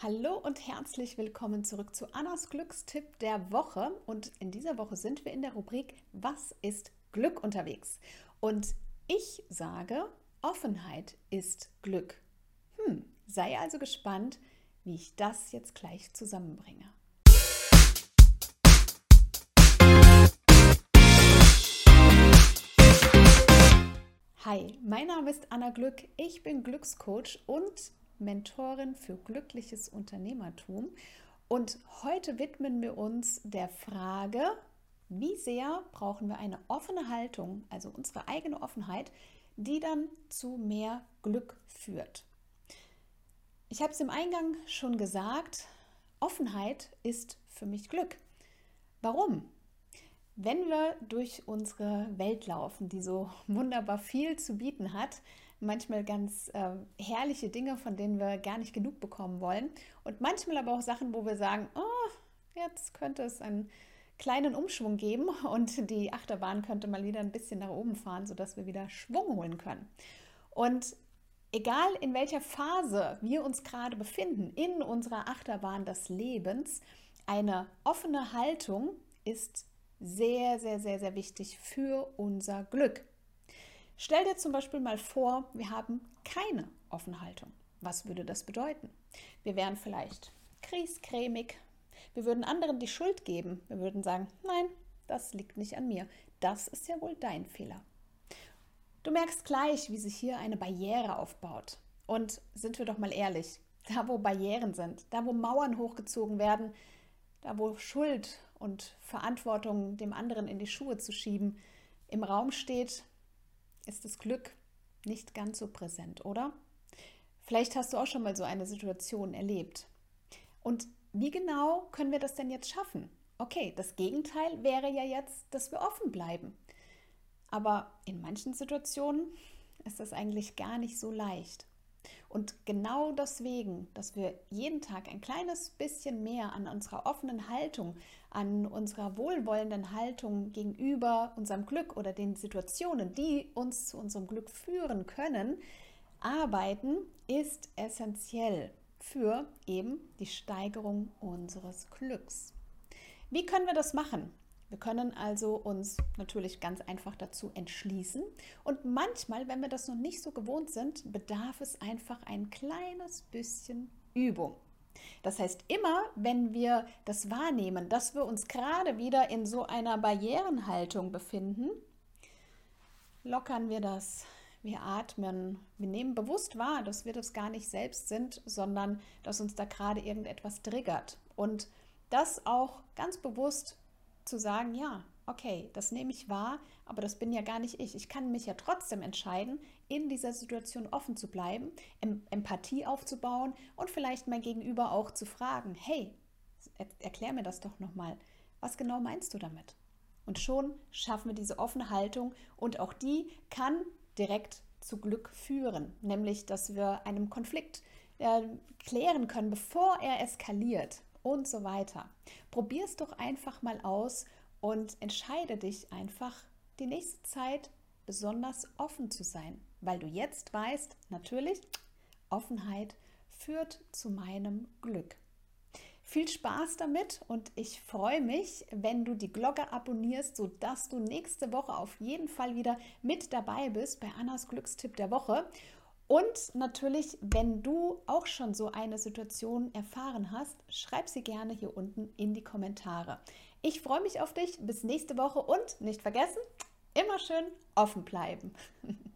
Hallo und herzlich willkommen zurück zu Annas Glückstipp der Woche. Und in dieser Woche sind wir in der Rubrik Was ist Glück unterwegs? Und ich sage, Offenheit ist Glück. Hm, sei also gespannt, wie ich das jetzt gleich zusammenbringe. Hi, mein Name ist Anna Glück. Ich bin Glückscoach und Mentorin für glückliches Unternehmertum. Und heute widmen wir uns der Frage, wie sehr brauchen wir eine offene Haltung, also unsere eigene Offenheit, die dann zu mehr Glück führt. Ich habe es im Eingang schon gesagt, Offenheit ist für mich Glück. Warum? Wenn wir durch unsere Welt laufen, die so wunderbar viel zu bieten hat, manchmal ganz äh, herrliche Dinge, von denen wir gar nicht genug bekommen wollen. Und manchmal aber auch Sachen, wo wir sagen, oh, jetzt könnte es einen kleinen Umschwung geben und die Achterbahn könnte mal wieder ein bisschen nach oben fahren, sodass wir wieder Schwung holen können. Und egal in welcher Phase wir uns gerade befinden in unserer Achterbahn des Lebens, eine offene Haltung ist sehr, sehr, sehr, sehr wichtig für unser Glück. Stell dir zum Beispiel mal vor, wir haben keine Offenhaltung. Was würde das bedeuten? Wir wären vielleicht kriescremig. Wir würden anderen die Schuld geben. Wir würden sagen, nein, das liegt nicht an mir. Das ist ja wohl dein Fehler. Du merkst gleich, wie sich hier eine Barriere aufbaut. Und sind wir doch mal ehrlich, da wo Barrieren sind, da wo Mauern hochgezogen werden, da wo Schuld und Verantwortung dem anderen in die Schuhe zu schieben im Raum steht, ist das Glück nicht ganz so präsent, oder? Vielleicht hast du auch schon mal so eine Situation erlebt. Und wie genau können wir das denn jetzt schaffen? Okay, das Gegenteil wäre ja jetzt, dass wir offen bleiben. Aber in manchen Situationen ist das eigentlich gar nicht so leicht. Und genau deswegen, dass wir jeden Tag ein kleines bisschen mehr an unserer offenen Haltung, an unserer wohlwollenden Haltung gegenüber unserem Glück oder den Situationen, die uns zu unserem Glück führen können, arbeiten, ist essentiell für eben die Steigerung unseres Glücks. Wie können wir das machen? Wir können also uns natürlich ganz einfach dazu entschließen. Und manchmal, wenn wir das noch nicht so gewohnt sind, bedarf es einfach ein kleines bisschen Übung. Das heißt, immer wenn wir das wahrnehmen, dass wir uns gerade wieder in so einer Barrierenhaltung befinden, lockern wir das. Wir atmen, wir nehmen bewusst wahr, dass wir das gar nicht selbst sind, sondern dass uns da gerade irgendetwas triggert. Und das auch ganz bewusst zu sagen, ja, okay, das nehme ich wahr, aber das bin ja gar nicht ich. Ich kann mich ja trotzdem entscheiden, in dieser Situation offen zu bleiben, Empathie aufzubauen und vielleicht mein Gegenüber auch zu fragen, hey, erklär mir das doch nochmal. Was genau meinst du damit? Und schon schaffen wir diese offene Haltung und auch die kann direkt zu Glück führen, nämlich dass wir einem Konflikt äh, klären können, bevor er eskaliert und so weiter. Probier es doch einfach mal aus und entscheide dich einfach, die nächste Zeit besonders offen zu sein, weil du jetzt weißt, natürlich, Offenheit führt zu meinem Glück. Viel Spaß damit und ich freue mich, wenn du die Glocke abonnierst, sodass du nächste Woche auf jeden Fall wieder mit dabei bist bei Annas Glückstipp der Woche. Und natürlich, wenn du auch schon so eine Situation erfahren hast, schreib sie gerne hier unten in die Kommentare. Ich freue mich auf dich. Bis nächste Woche und nicht vergessen, immer schön offen bleiben.